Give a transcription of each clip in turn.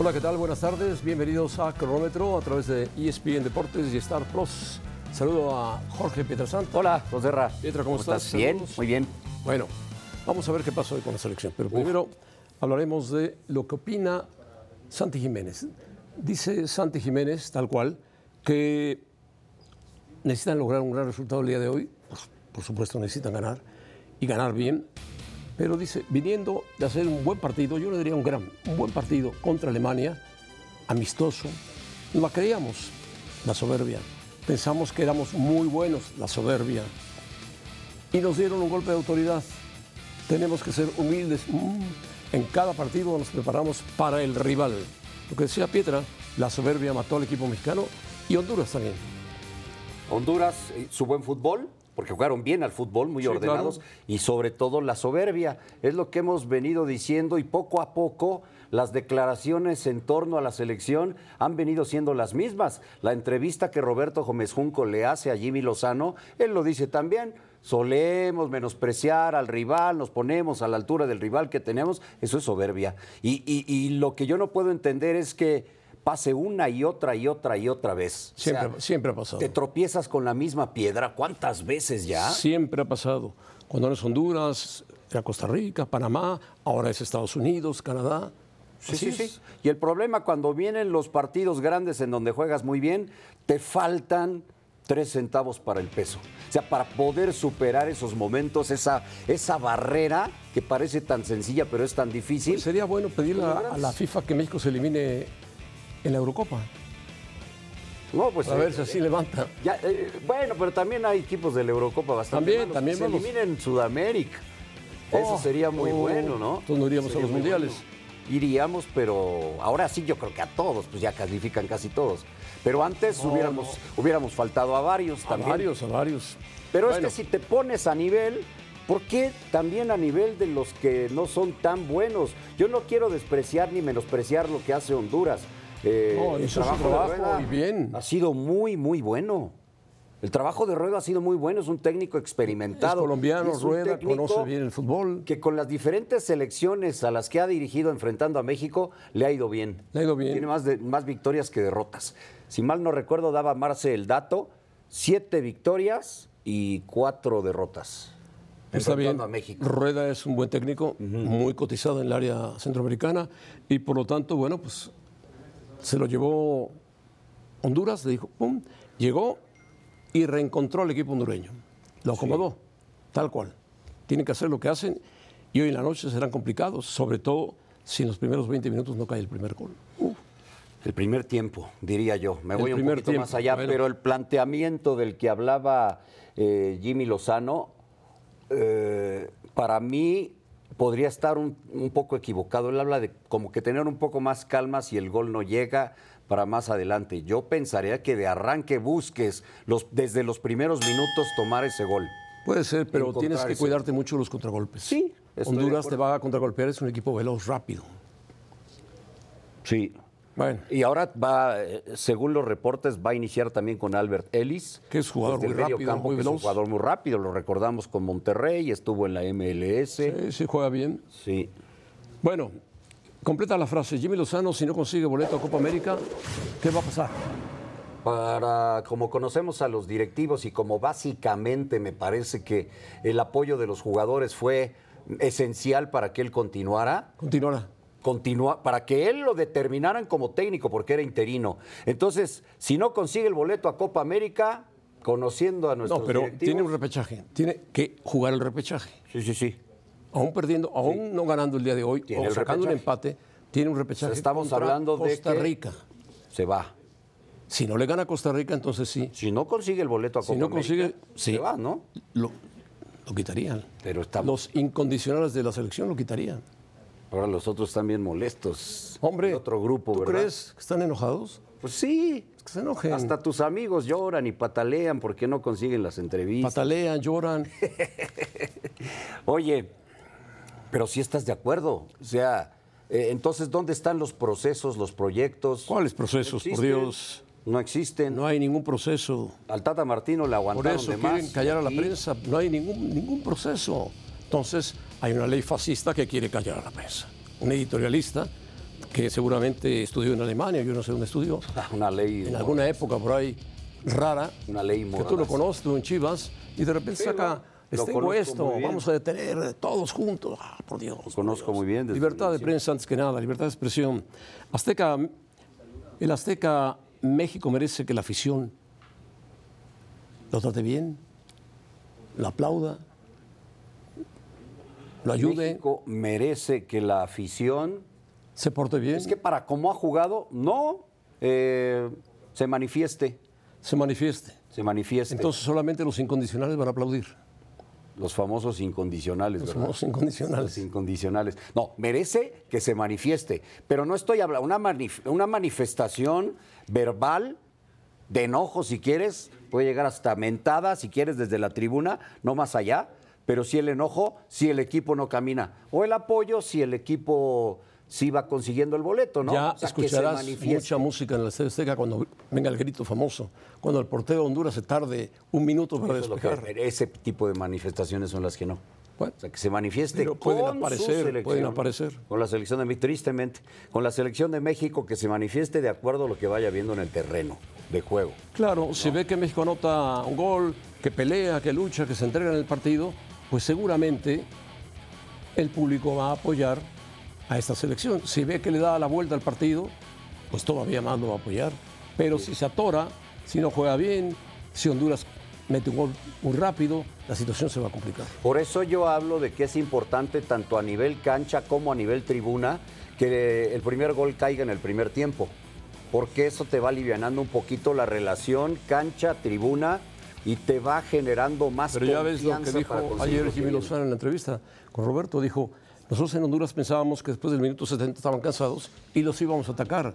Hola, ¿qué tal? Buenas tardes. Bienvenidos a Cronómetro a través de ESPN Deportes y Star Plus. Saludo a Jorge Pietrasanta. Hola, Roserra. Pietra, ¿cómo, estás? Bien, Saludos. muy bien. Bueno, vamos a ver qué pasó hoy con la selección. Pero primero hablaremos de lo que opina Santi Jiménez. Dice Santi Jiménez, tal cual, que necesitan lograr un gran resultado el día de hoy. Pues, por supuesto, necesitan ganar y ganar bien. Pero dice, viniendo de hacer un buen partido, yo le diría un gran, un buen partido contra Alemania, amistoso, no la creíamos, la soberbia. Pensamos que éramos muy buenos, la soberbia. Y nos dieron un golpe de autoridad. Tenemos que ser humildes. Mm, En cada partido nos preparamos para el rival. Lo que decía Pietra, la soberbia mató al equipo mexicano y Honduras también. Honduras, eh, su buen fútbol, porque jugaron bien al fútbol, muy Sí, ordenados, claro. y sobre todo la soberbia. Es lo que hemos venido diciendo y poco a poco las declaraciones en torno a la selección han venido siendo las mismas. La entrevista que Roberto Gómez Junco le hace a Jimmy Lozano, él lo dice también. Solemos menospreciar al rival, nos ponemos a la altura del rival que tenemos, eso es soberbia. Y, y- y lo que yo no puedo entender es que pase una y otra y otra y otra vez. O sea, Siempre, ha pasado. te tropiezas con la misma piedra. ¿Cuántas veces ya? Siempre ha pasado. Cuando es Honduras, era Costa Rica, Panamá, ahora es Estados Unidos, Canadá. Sí, Así sí, es. sí. Y el problema cuando vienen los partidos grandes en donde juegas muy bien, te faltan tres centavos para el peso. O sea, para poder superar esos momentos, esa, esa barrera que parece tan sencilla pero es tan difícil. Pues sería bueno pedirle a la FIFA que México se elimine en la Eurocopa. no, pues, A eh, ver si así levanta. ya, eh, bueno, pero también hay equipos de la Eurocopa bastante También, malos. también Se vamos. eliminen en Sudamérica. Eso Oh, sería muy oh, bueno, ¿no? entonces no iríamos a los mundiales. bueno. Iríamos, pero ahora sí yo creo que a todos, pues ya califican casi todos. Pero antes hubiéramos, hubiéramos faltado a varios A también. varios, a varios. Pero Bueno, es que si te pones a nivel, ¿por qué también a nivel de los que no son tan buenos? Yo no quiero despreciar ni menospreciar lo que hace Honduras. Eh, No, el su de trabajo Rueda y bien. Ha sido muy, muy bueno. El trabajo de Rueda ha sido muy bueno, es un técnico es experimentado. colombiano, Es Rueda, conoce bien el fútbol. Que con las diferentes selecciones a las que ha dirigido enfrentando a México, le ha ido bien. Le ha ido bien. Tiene más, de- más victorias que derrotas. Si mal no recuerdo, daba Marce el dato, siete victorias y cuatro derrotas. Está bien. enfrentando a México. Rueda es un buen técnico, muy cotizado en el área centroamericana y por lo tanto, bueno, pues se lo llevó Honduras, le dijo, pum, llegó y reencontró al equipo hondureño. Lo acomodó, tal cual. Tienen que hacer lo que hacen y hoy en la noche serán complicados, sobre todo si en los primeros 20 minutos no cae el primer gol. Uf, El primer tiempo, diría yo. Me voy un poquito tiempo, más allá, pero el planteamiento del que hablaba eh, Jimmy Lozano, eh, para mí podría estar un, un poco equivocado. Él habla de como que tener un poco más calma si el gol no llega para más adelante. Yo pensaría que de arranque busques los, desde los primeros minutos tomar ese gol. Puede ser, pero tienes que cuidarte mucho los contragolpes. Sí, Honduras te va a contragolpear, es un equipo veloz, rápido. Sí. Bueno, Y ahora va, eh, según los reportes, va a iniciar también con Albert Ellis. Que es jugador muy rápido, campo, muy que es un jugador muy rápido, lo recordamos con Monterrey, estuvo en la MLS. sí, sí juega bien. Sí. Bueno, completa la frase. Jimmy Lozano, si no consigue boleto a Copa América, ¿qué va a pasar? Para, como conocemos a los directivos y como básicamente me parece que el apoyo de los jugadores fue esencial para que él continuara, Continuará. Continua- para que él lo determinaran como técnico porque era interino. Entonces, si no consigue el boleto a Copa América, conociendo a nuestros No, pero directivos- tiene un repechaje. Tiene que jugar el repechaje. Sí, sí, sí. Aún perdiendo, aún no ganando el día de hoy, Tiene o sacando un empate, tiene un repechaje Estamos contra hablando de Costa que- Rica. Se va. Si no le gana a Costa Rica, entonces sí. Si no consigue el boleto a Copa Si no América, consigue, se sí. va, ¿no? Lo, lo quitarían. Pero está- Los incondicionales de la selección lo quitarían. Ahora los otros están bien molestos. Hombre, otro grupo, ¿tú ¿verdad? crees que están enojados? Pues sí. Que se enojen. Hasta tus amigos lloran y patalean porque no consiguen las entrevistas. Patalean, lloran. Oye, pero si estás de acuerdo. O sea, eh, entonces, ¿dónde están los procesos, los proyectos? ¿Cuáles procesos, por. Dios? No existen. No hay ningún proceso. Al Tata Martino le Por aguantaron eso de quieren más. callar a la y- prensa. No hay ningún, ningún proceso. Entonces, hay una ley fascista que quiere callar a la prensa. Un editorialista que seguramente estudió en Alemania, yo no sé dónde estudió, Una ley. en alguna época por ahí rara, Una ley que tú lo conoces tú en Chivas, y de repente saca, lo- les lo tengo esto, vamos a detener todos juntos. Ah, por Dios. por conozco Dios. muy bien desde Libertad de prensa antes que nada, libertad de expresión. Azteca, el Azteca México merece que la afición lo trate bien, lo aplauda, lo ayude, México merece que la afición. se porte bien, Es que para cómo ha jugado, no eh, se manifieste. se manifieste. Se manifieste. Entonces solamente los incondicionales van a aplaudir. los famosos incondicionales, Los ¿verdad? famosos incondicionales. Los incondicionales. No, merece que se manifieste, pero no estoy hablando, una, manif- una manifestación verbal de enojo, si quieres, puede llegar hasta mentada, si quieres, desde la tribuna, no más allá, pero sí el enojo si el equipo no camina, o el apoyo si el equipo sí va consiguiendo el boleto, ¿no? Ya O sea, escucharás mucha música en el Estadio Azteca cuando venga el grito famoso, cuando el portero de Honduras se tarde un minuto para Eso es que- ese tipo de manifestaciones son las que no. Bueno, O sea, que se manifieste Pero pueden con su aparecer, selección. pueden aparecer. Con la selección de México, tristemente. Con la selección de México que se manifieste de acuerdo a lo que vaya viendo en el terreno de juego. Claro, si ve que México anota un gol, que pelea, que lucha, que se entrega en el partido, pues seguramente el público va a apoyar a esta selección. Si ve que le da la vuelta al partido, pues todavía más lo va a apoyar. Pero si se atora, si no juega bien, si Honduras mete un gol muy rápido, la situación se va a complicar. Por eso yo hablo de que es importante tanto a nivel cancha como a nivel tribuna que el primer gol caiga en el primer tiempo. Porque eso te va alivianando un poquito la relación cancha-tribuna y te va generando más Pero ya ves lo que dijo ayer Jimmy. Lozano en la entrevista con Roberto. Dijo, nosotros en Honduras pensábamos que después del minuto 70 estaban cansados y los íbamos a atacar.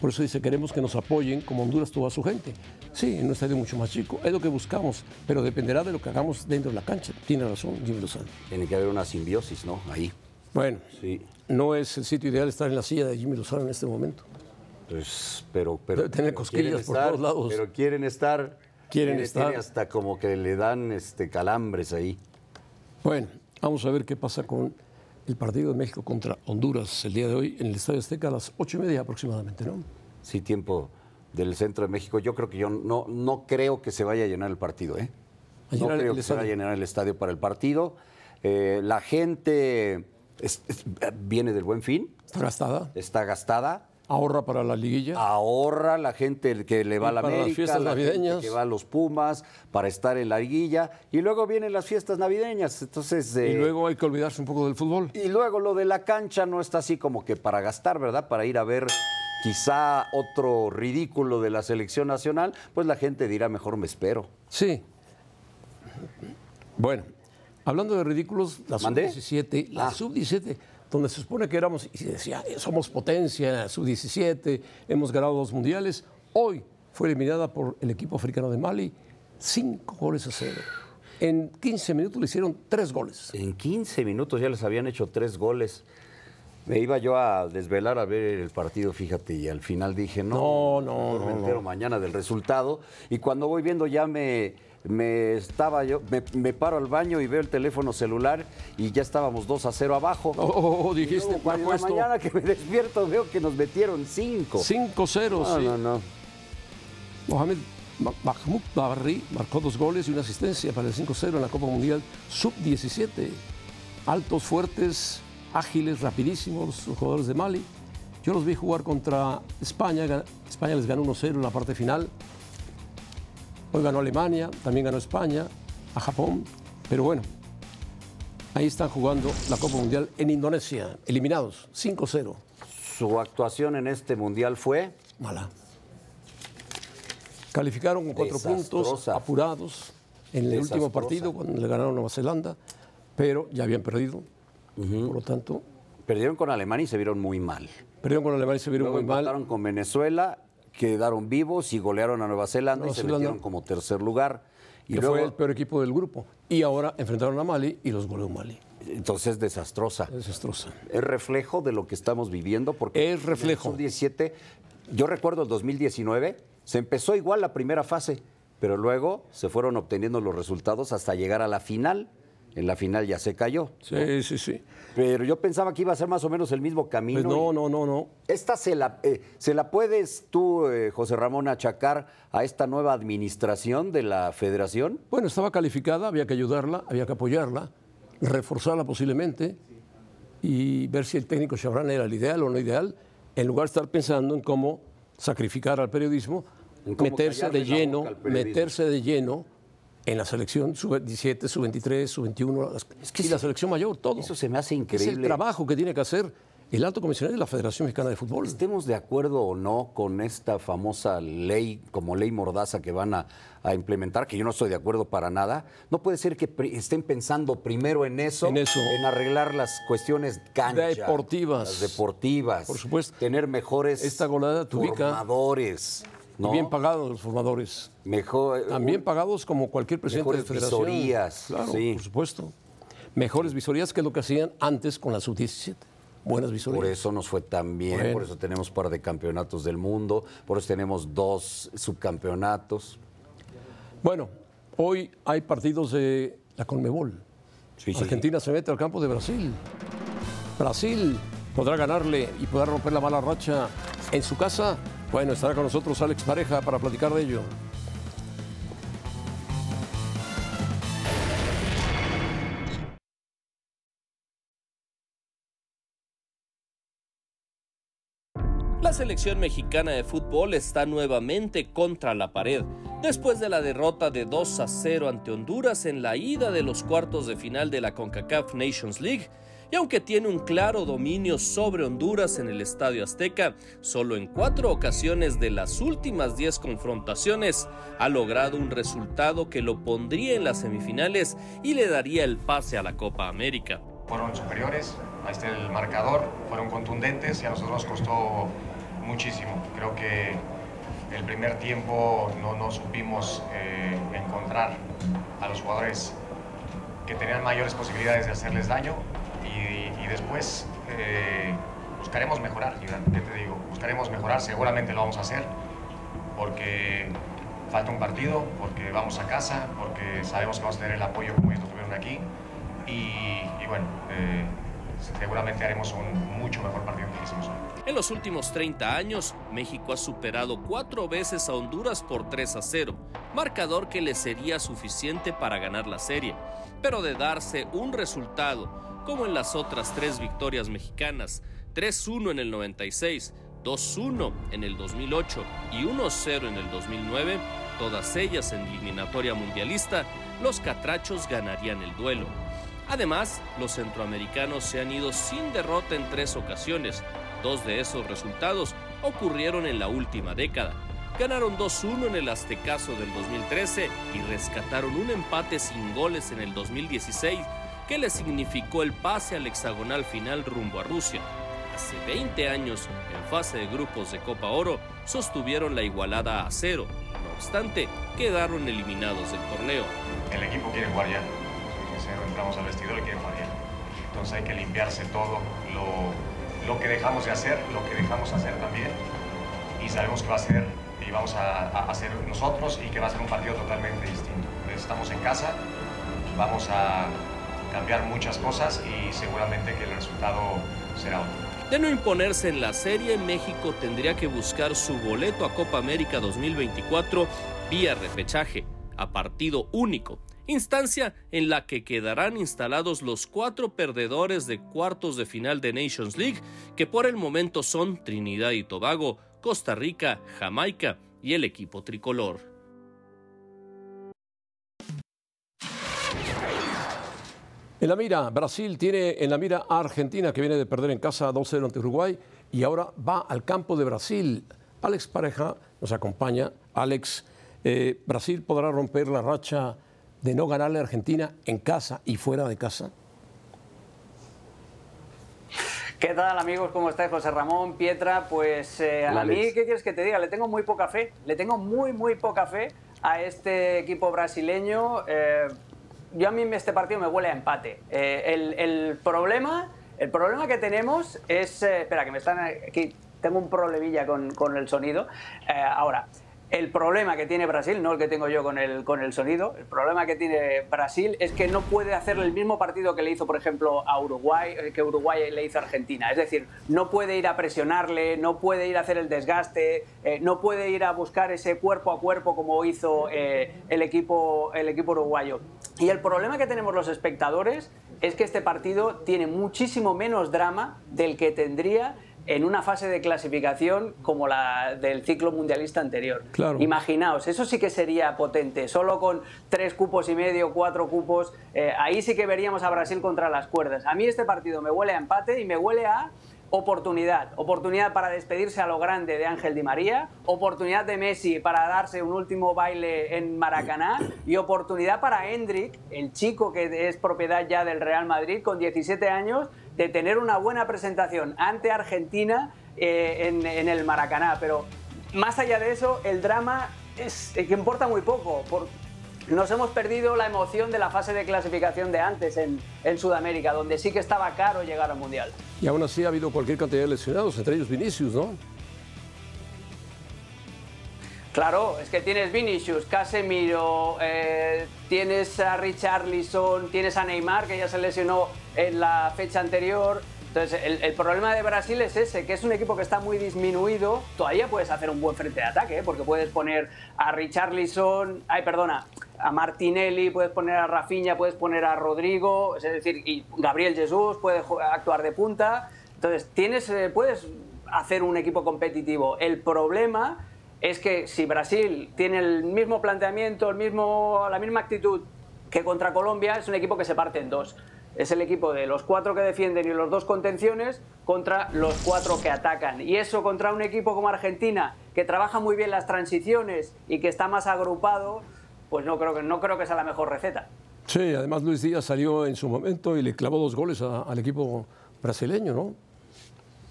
Por eso dice, queremos que nos apoyen como Honduras tuvo a su gente. Sí, en un estadio mucho más chico, es lo que buscamos, pero dependerá de lo que hagamos dentro de la cancha. Tiene razón Jimmy Lozano. Tiene que haber una simbiosis, ¿no? Ahí. Bueno, Sí. no es el sitio ideal estar en la silla de Jimmy Lozano en este momento. Pues, pero, pero Debe tener pero cosquillas por estar, todos lados. Pero quieren estar. Quieren tiene- estar. tiene hasta como que le dan este calambres ahí. Bueno, vamos a ver qué pasa con el partido de México contra Honduras el día de hoy en el Estadio Azteca a las ocho y media aproximadamente, ¿no? Sí, tiempo del centro de México. Yo creo que yo no, no creo que se vaya a llenar el partido, ¿eh? A No creo que se vaya a llenar el estadio para el partido. Eh, la gente es- es- viene del buen fin, Está gastada. está gastada. Ahorra para la liguilla. Ahorra la gente que le va a la para las América, fiestas la gente navideñas. que va a los Pumas para estar en la liguilla y luego vienen las fiestas navideñas. Entonces, eh, y luego hay que olvidarse un poco del fútbol. y luego lo de la cancha no está así como que para gastar, ¿verdad? Para ir a ver quizá otro ridículo de la selección nacional, pues la gente dirá, mejor me espero. Sí. Bueno, hablando de ridículos, la ¿Mandé? sub-17, la Ah. sub-17, donde se supone que éramos, y se decía, "Eh, somos potencia, en la sub-17, hemos ganado dos mundiales, hoy fue eliminada por el equipo africano de Mali, cinco goles a cero. En 15 minutos le hicieron tres goles. En 15 minutos ya les habían hecho tres goles. Me iba yo a desvelar a ver el partido, fíjate, y al final dije, no, No, no, mejor me no, entero no. mañana del resultado. Y cuando voy viendo ya me, me estaba yo, me, me paro al baño y veo el teléfono celular y ya estábamos 2 a 0 abajo. Oh, oh, oh, dijiste, luego, cuando la mañana que me despierto veo que nos metieron 5. 5-0, No, sí. no, no. Mohamed Ma- Mahmoud Barri marcó dos goles y una asistencia para el 5-0 en la Copa Mundial Sub-17. Altos, fuertes, ágiles, rapidísimos los jugadores de Mali. Yo los vi jugar contra España. España les ganó 1-0 en la parte final. Hoy ganó Alemania, también ganó España, a Japón. Pero bueno, ahí están jugando la Copa Mundial en Indonesia, eliminados, 5-0. Su actuación en este mundial fue Mala. Calificaron con cuatro puntos, apurados en el último partido cuando le ganaron a Nueva Zelanda, pero ya habían perdido. Por lo tanto, Perdieron con Alemania y se vieron muy mal. perdieron con Alemania y se vieron Luego muy mal. empataron con Venezuela, quedaron vivos y golearon a Nueva Zelanda Nueva y se Zelanda. metieron como tercer lugar. Y que luego, fue el peor equipo del grupo. Y ahora enfrentaron a Mali y los goleó Mali. entonces desastrosa. Desastrosa. Es reflejo de lo que estamos viviendo porque Es reflejo. en el sub-17, yo recuerdo el 2019, se empezó igual la primera fase, pero luego se fueron obteniendo los resultados hasta llegar a la final. En la final ya se cayó. Sí, sí, sí. Pero yo pensaba que iba a ser más o menos el mismo camino. Pues no, no, no, no. Esta se la, eh, se la puedes tú, eh, José Ramón, achacar a esta nueva administración de la federación. Bueno, estaba calificada, había que ayudarla, había que apoyarla, reforzarla posiblemente y ver si el técnico Chabran era el ideal o no ideal, en lugar de estar pensando en cómo sacrificar al periodismo, meterse de lleno, meterse de lleno en la selección sub-17, sub-23, sub-21 las- que y la selección mayor, todo. Eso se me hace Es el increíble. trabajo que tiene que hacer el alto comisionado de la Federación Mexicana de Fútbol. Estemos de acuerdo o no con esta famosa ley, como ley mordaza que van a, a implementar, que yo no estoy de acuerdo para nada, no puede ser que estén pensando primero en eso, En eso. en arreglar las cuestiones cancha, Deportivas. las deportivas, Por supuesto. tener mejores Esta ubica. ¿No? Y bien pagados los formadores. mejor, eh, También pagados como cualquier presidente de Mejores federación. visorías, Claro, sí. por supuesto. Mejores visorías que lo que hacían antes con la sub-17. Buenas visorías. Por eso nos fue tan bien, Bueno. por eso tenemos par de campeonatos del mundo, por eso tenemos dos subcampeonatos. Bueno, hoy hay partidos de la Conmebol. Sí, sí, Argentina se mete al campo de Brasil. Brasil podrá ganarle y podrá romper la mala racha en su casa. Bueno, estará con nosotros Alex Pareja para platicar de ello. La selección mexicana de fútbol está nuevamente contra la pared, después de la derrota de 2 a 0 ante Honduras en la ida de los cuartos de final de la CONCACAF Nations League. Y aunque tiene un claro dominio sobre Honduras en el Estadio Azteca, solo en cuatro ocasiones de las últimas 10 confrontaciones ha logrado un resultado que lo pondría en las semifinales y le daría el pase a la Copa América. fueron superiores, ahí está el marcador, fueron contundentes y a nosotros nos costó muchísimo. Creo que el primer tiempo no, no supimos eh, encontrar a los jugadores que tenían mayores posibilidades de hacerles daño y, después eh, buscaremos mejorar, ¿qué te digo? Buscaremos mejorar, seguramente lo vamos a hacer porque falta un partido, porque vamos a casa, porque sabemos que vamos a tener el apoyo como ellos lo tuvieron aquí y, y bueno, eh, seguramente haremos un mucho mejor partido que hicimos hoy. En los últimos 30 años, México ha superado cuatro veces a Honduras por 3 a 0, marcador que le sería suficiente para ganar la serie. Pero de darse un resultado, como en las otras tres victorias mexicanas, 3-1 en el 96, 2-1 en el 2008 y 1-0 en el 2009, todas ellas en eliminatoria mundialista, los catrachos ganarían el duelo. Además, los centroamericanos se han ido sin derrota en tres ocasiones. Dos de esos resultados ocurrieron en la última década. Ganaron 2-1 en el Aztecaso del 2013 y rescataron un empate sin goles en el 2016 que les significó el pase al hexagonal final rumbo a Rusia. Hace 20 años, en fase de grupos de Copa Oro, sostuvieron la igualada a cero. No obstante, quedaron eliminados del torneo. El equipo quiere jugar ya, entramos al vestidor y quiere jugar ya. Entonces hay que limpiarse todo lo, lo que dejamos de hacer, lo que dejamos hacer también. Y sabemos que va a ser, y vamos a, a hacer nosotros, y que va a ser un partido totalmente distinto. Estamos en casa, vamos a cambiar muchas cosas y seguramente que el resultado será otro. De no imponerse en la serie, México tendría que buscar su boleto a Copa América 2024 vía repechaje, a partido único, instancia en la que quedarán instalados los cuatro perdedores de cuartos de final de Nations League, que por el momento son Trinidad y Tobago, Costa Rica, Jamaica y el equipo tricolor. En la mira, Brasil tiene en la mira a Argentina, que viene de perder en casa 2-0 ante Uruguay, y ahora va al campo de Brasil. Alex Pareja nos acompaña. Alex, Eh, ¿Brasil podrá romper la racha de no ganarle a Argentina en casa y fuera de casa? ¿Qué tal amigos? ¿Cómo estáis? José Ramón, Pietra, pues eh, a mí, ¿qué quieres que te diga? Le tengo muy poca fe, le tengo muy, muy poca fe a este equipo brasileño. Eh, yo a mí este partido me huele a empate. Eh, el, problema, el problema que tenemos es... espera, que me están aquí... Tengo un problemilla con, con el sonido. ahora, el problema que tiene Brasil, no el que tengo yo con el, con el sonido, el problema que tiene Brasil es que no puede hacer el mismo partido que le hizo, por ejemplo, a Uruguay, eh, que Uruguay le hizo a Argentina. Es decir, no puede ir a presionarle, no puede ir a hacer el desgaste, eh, no puede ir a buscar ese cuerpo a cuerpo como hizo eh, el, equipo, el equipo uruguayo. Y el problema que tenemos los espectadores es que este partido tiene muchísimo menos drama del que tendría en una fase de clasificación como la del ciclo mundialista anterior. Imaginaos, eso sí que sería potente, solo con tres cupos y medio, cuatro cupos, eh, ahí sí que veríamos a Brasil contra las cuerdas. A mí este partido me huele a empate y me huele a oportunidad, oportunidad para despedirse a lo grande de Ángel Di María, oportunidad de Messi para darse un último baile en Maracaná y oportunidad para Hendrik, el chico que es propiedad ya del Real Madrid con 17 años, de tener una buena presentación ante Argentina eh, en, el Maracaná. Pero más allá de eso, el drama es que importa muy poco. nos hemos perdido la emoción de la fase de clasificación de antes en, en, Sudamérica, donde sí que estaba caro llegar al Mundial. Y aún así ha habido cualquier cantidad de lesionados, entre ellos Vinicius, ¿no? Claro, es que tienes Vinicius, Casemiro, eh, tienes a Richarlison, tienes a Neymar, que ya se lesionó en la fecha anterior. Entonces, el, problema de Brasil es ese, que es un equipo que está muy disminuido. Todavía puedes hacer un buen frente de ataque, ¿eh? porque puedes poner a Richarlison, ay, perdona, a Martinelli, puedes poner a Rafinha, puedes poner a Rodrigo, es decir, y Gabriel Jesús puede actuar de punta. Entonces, tienes, eh, puedes hacer un equipo competitivo. El problema es que si Brasil tiene el mismo planteamiento, el mismo, la misma actitud que contra Colombia, es un equipo que se parte en dos. Es el equipo de los cuatro que defienden y los dos contenciones contra los cuatro que atacan. Y eso contra un equipo como Argentina, que trabaja muy bien las transiciones y que está más agrupado, pues no creo que, no creo que sea la mejor receta. Sí, además Luis Díaz salió en su momento y le clavó dos goles al equipo brasileño, ¿no?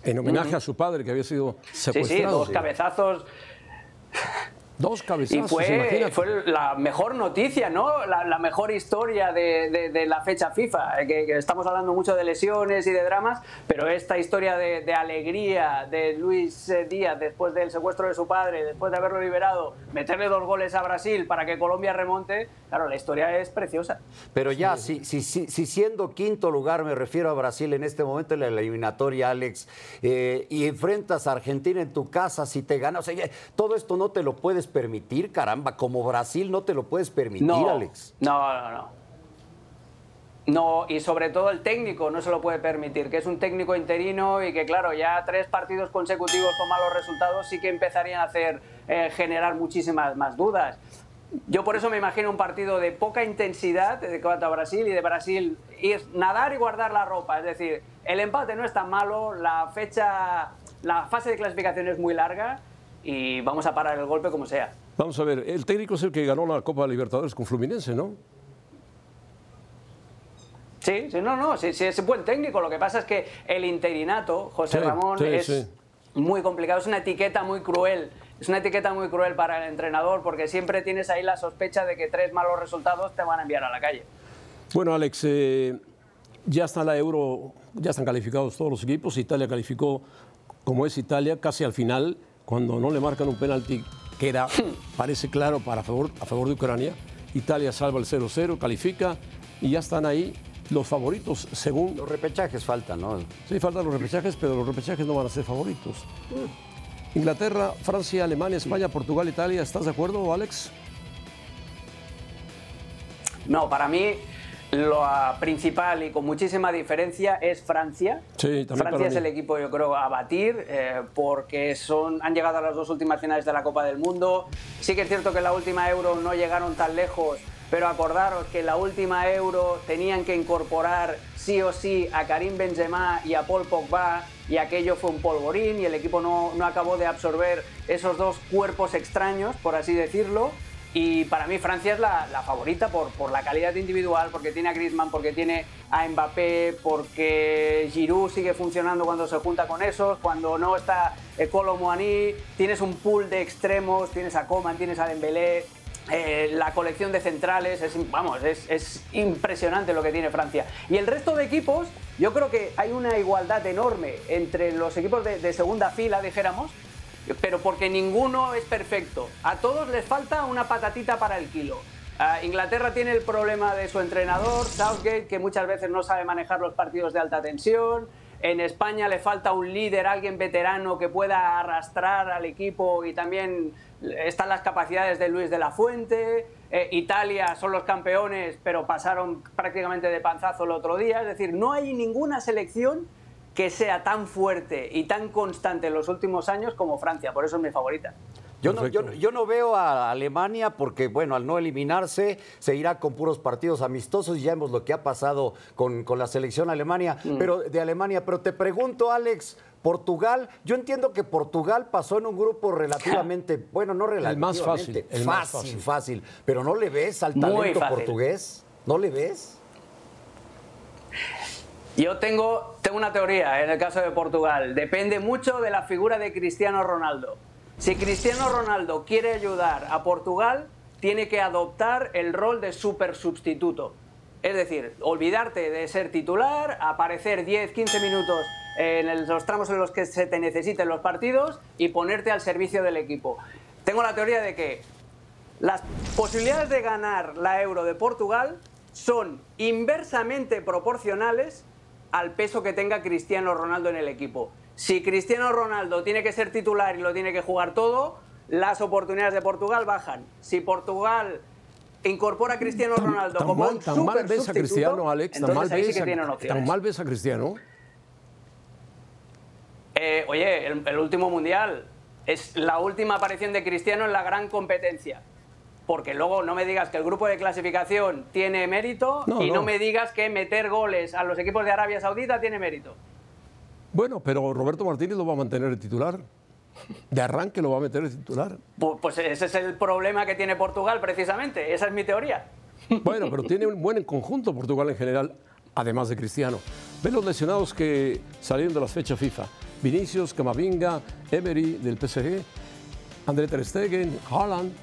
En homenaje a su padre que había sido secuestrado. Sí, sí, dos cabezazos Dos cabezazos, y fue, fue la mejor noticia, ¿no? La, mejor historia de, la fecha FIFA. Eh, que, estamos hablando mucho de lesiones y de dramas, pero esta historia de, alegría de Luis eh, Díaz después del secuestro de su padre, después de haberlo liberado, meterle dos goles a Brasil para que Colombia remonte, claro, la historia es preciosa. Pero ya, si, si, si, siendo quinto lugar, me refiero a Brasil en este momento en la eliminatoria, Alex, eh, y enfrentas a Argentina en tu casa, si te ganas, o sea, todo esto no te lo puedes permitir, caramba. Como Brasil no te lo puedes permitir, Alex. No, no, no. No, y sobre todo el técnico no se lo puede permitir, que es un técnico interino y que, claro, ya tres partidos consecutivos con malos resultados sí que empezarían a hacer eh, generar muchísimas más dudas. Yo por eso me imagino un partido de poca intensidad de cuanto a Brasil y de Brasil ir nadar y guardar la ropa. Es decir, el empate no es tan malo, la fecha, la fase de clasificación es muy larga y vamos a parar el golpe como sea. Vamos a ver, el técnico es el que ganó la Copa Libertadores con Fluminense, ¿no? Sí, sí, no, no, sí, sí, es buen técnico. Lo que pasa es que el interinato, José Ramón, es muy complicado, es una etiqueta muy cruel. Es una etiqueta muy cruel para el entrenador porque siempre tienes ahí la sospecha de que tres malos resultados te van a enviar a la calle. Bueno, Alex, eh, ya está la Euro, ya están calificados todos los equipos. Italia calificó como es Italia casi al final cuando no le marcan un penalti que era, parece claro, para favor, a favor de Ucrania. Italia salva el 0-0, califica y ya están ahí los favoritos según... Los repechajes faltan, ¿no? Sí, faltan los repechajes, pero los repechajes no van a ser favoritos. Inglaterra, Francia, Alemania, España, Portugal, Italia, ¿estás de acuerdo, Alex? No, para mí lo principal y con muchísima diferencia es Francia. Francia es el equipo, yo creo, a batir eh, porque son, han llegado a las dos últimas finales de la Copa del Mundo. Sí que es cierto que en la última Euro no llegaron tan lejos, pero acordaros que en la última Euro tenían que incorporar sí o sí a Karim Benzema y a Paul Pogba y aquello fue un polvorín y el equipo no, no acabó de absorber esos dos cuerpos extraños, por así decirlo. Y para mí Francia es la, favorita por, por, la calidad individual, porque tiene a Griezmann, porque tiene a Mbappé, porque Giroud sigue funcionando cuando se junta con esos, cuando no está Colo Moani, tienes un pool de extremos, tienes a Coman, tienes a Dembélé, eh, la colección de centrales, es, vamos, es, es, impresionante lo que tiene Francia. Y el resto de equipos, yo creo que hay una igualdad enorme entre los equipos de, de segunda fila, dijéramos, pero porque ninguno es perfecto. A todos les falta una patatita para el kilo. Inglaterra tiene el problema de su entrenador, Southgate, que muchas veces no sabe manejar los partidos de alta tensión. En España le falta un líder, alguien veterano que pueda arrastrar al equipo y también están las capacidades de Luis de la Fuente. Eh, Italia son los campeones, pero pasaron prácticamente de panzazo el otro día. Es decir, no hay ninguna selección que sea tan fuerte y tan constante en los últimos años como Francia. Por eso es mi favorita. Yo no, yo, no, veo a Alemania porque, bueno, al no eliminarse, se irá con puros partidos amistosos y ya vemos lo que ha pasado con, la selección Alemania, mm. pero, de Alemania. Pero te pregunto, Alex, Portugal, yo entiendo que Portugal pasó en un grupo relativamente, bueno, no relativamente, más fácil, fácil, fácil, fácil, pero ¿no le ves al talento portugués? ¿No le ves? Yo tengo, tengo una teoría en el caso de Portugal. Depende mucho de la figura de Cristiano Ronaldo. Si Cristiano Ronaldo quiere ayudar a Portugal, tiene que adoptar el rol de super sustituto. Es decir, olvidarte de ser titular, aparecer 10, 15 minutos en los tramos en los que se te necesiten los partidos y ponerte al servicio del equipo. Tengo la teoría de que las posibilidades de ganar la euro de Portugal son inversamente proporcionales al peso que tenga Cristiano Ronaldo en el equipo. Si Cristiano Ronaldo tiene que ser titular y lo tiene que jugar todo, las oportunidades de Portugal bajan. Si Portugal incorpora a Cristiano Ronaldo como un tan mal ves a Cristiano, Alex, tan mal, ves a, tan mal ves a Cristiano. Eh, oye, el último mundial es la última aparición de Cristiano en la gran competencia porque luego no me digas que el grupo de clasificación tiene mérito y no. me digas que meter goles a los equipos de Arabia Saudita tiene mérito. Bueno, pero Roberto Martínez lo va a mantener el titular. De arranque lo va a meter el titular. Pues, pues, ese es el problema que tiene Portugal, precisamente. Esa es mi teoría. Bueno, pero tiene un buen conjunto Portugal en general, además de Cristiano. Ven los lesionados que salieron de las fechas FIFA. Vinicius, Camavinga, Emery del PSG, André Ter Stegen, Haaland,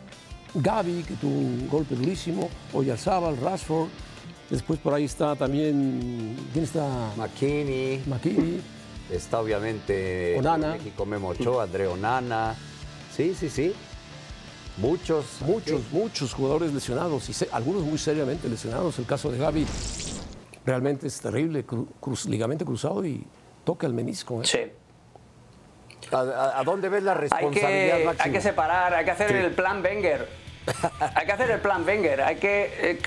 Gaby, que tuvo un golpe durísimo, Oyarzabal, Rashford. Después por ahí está también. ¿Quién está? McKinney. McKinney. Está obviamente Onana. México Memo Ochoa, André Onana. Sí, sí, sí. Muchos. Muchos, muchos jugadores lesionados y algunos muy seriamente lesionados. El caso de Gaby realmente es terrible, ligamento cruzado y toca el menisco. ¿eh? Sí. ¿A, dónde ves la responsabilidad hay que, Hay que separar, hay que hacer el plan Wenger. hay que hacer el plan Wenger, hay que eh,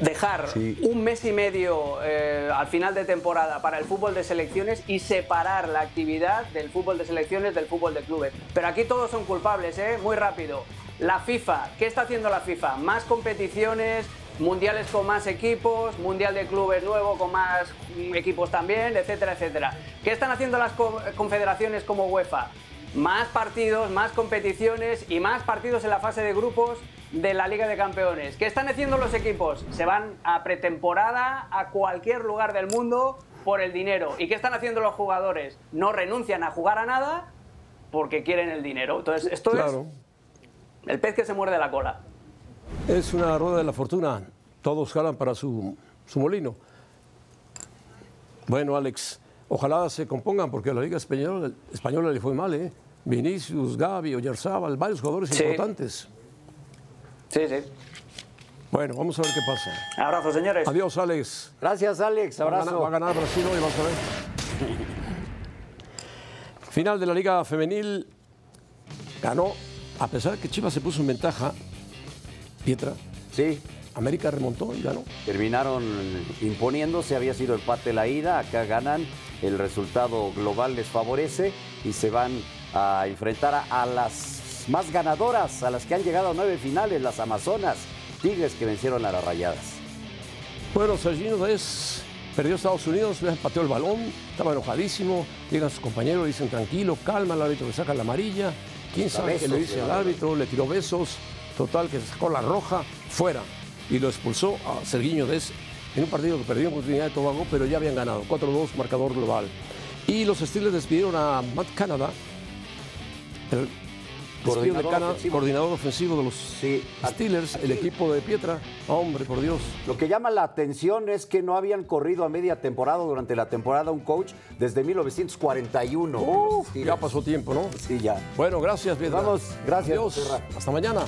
dejar un mes y medio eh, al final de temporada para el fútbol de selecciones y separar la actividad del fútbol de selecciones del fútbol de clubes. Pero aquí todos son culpables, ¿eh? muy rápido. La FIFA, ¿qué está haciendo la FIFA? Más competiciones, mundiales con más equipos, mundial de clubes nuevo con más equipos también, etcétera, etcétera. ¿Qué están haciendo las confederaciones como UEFA? Más partidos, más competiciones y más partidos en la fase de grupos de la Liga de Campeones. ¿Qué están haciendo los equipos? Se van a pretemporada a cualquier lugar del mundo por el dinero. ¿Y qué están haciendo los jugadores? No renuncian a jugar a nada porque quieren el dinero. Entonces, esto es el pez que se muerde la cola. Es una rueda de la fortuna. Todos jalan para su, molino. Bueno, Alex, ojalá se compongan porque a la Liga Española, española le fue mal, ¿eh? Vinicius, Gaby, Oyarzábal, varios jugadores importantes. Sí, sí. Bueno, vamos a ver qué pasa. Abrazo, señores. Adiós, Alex. Gracias, Alex. Abrazo. Va a ganar, Brasil hoy, vamos a ver. Final de la Liga Femenil. Ganó, a pesar de que Chivas se puso en ventaja, Pietra. Sí. América remontó y ganó. Terminaron imponiéndose, había sido empate la ida, acá ganan, el resultado global les favorece y se van a enfrentar a, las más ganadoras, a las que han llegado a nueve finales, las Amazonas, Tigres que vencieron a las Rayadas. Bueno, Sergino es perdió Estados Unidos, le pateó el balón, estaba enojadísimo, llegan sus compañeros, dicen tranquilo, calma, el árbitro le saca la amarilla, quién sabe qué le dice al árbitro, le tiró besos, Total, que sacó la roja fuera y lo expulsó a Serguiño Des en un partido que perdió con Trinidad de Tobago, pero ya habían ganado. 4-2, marcador global. Y los Steelers despidieron a Matt Canada, el coordinador, de ofensivo. coordinador ofensivo de los sí. Steelers, el equipo de Pietra. Hombre, por Dios. Lo que llama la atención es que no habían corrido a media temporada durante la temporada un coach desde 1941. Uf, ya pasó tiempo, ¿no? Sí, ya. Bueno, gracias, Pietra. Vamos, gracias. Adiós. Hasta mañana.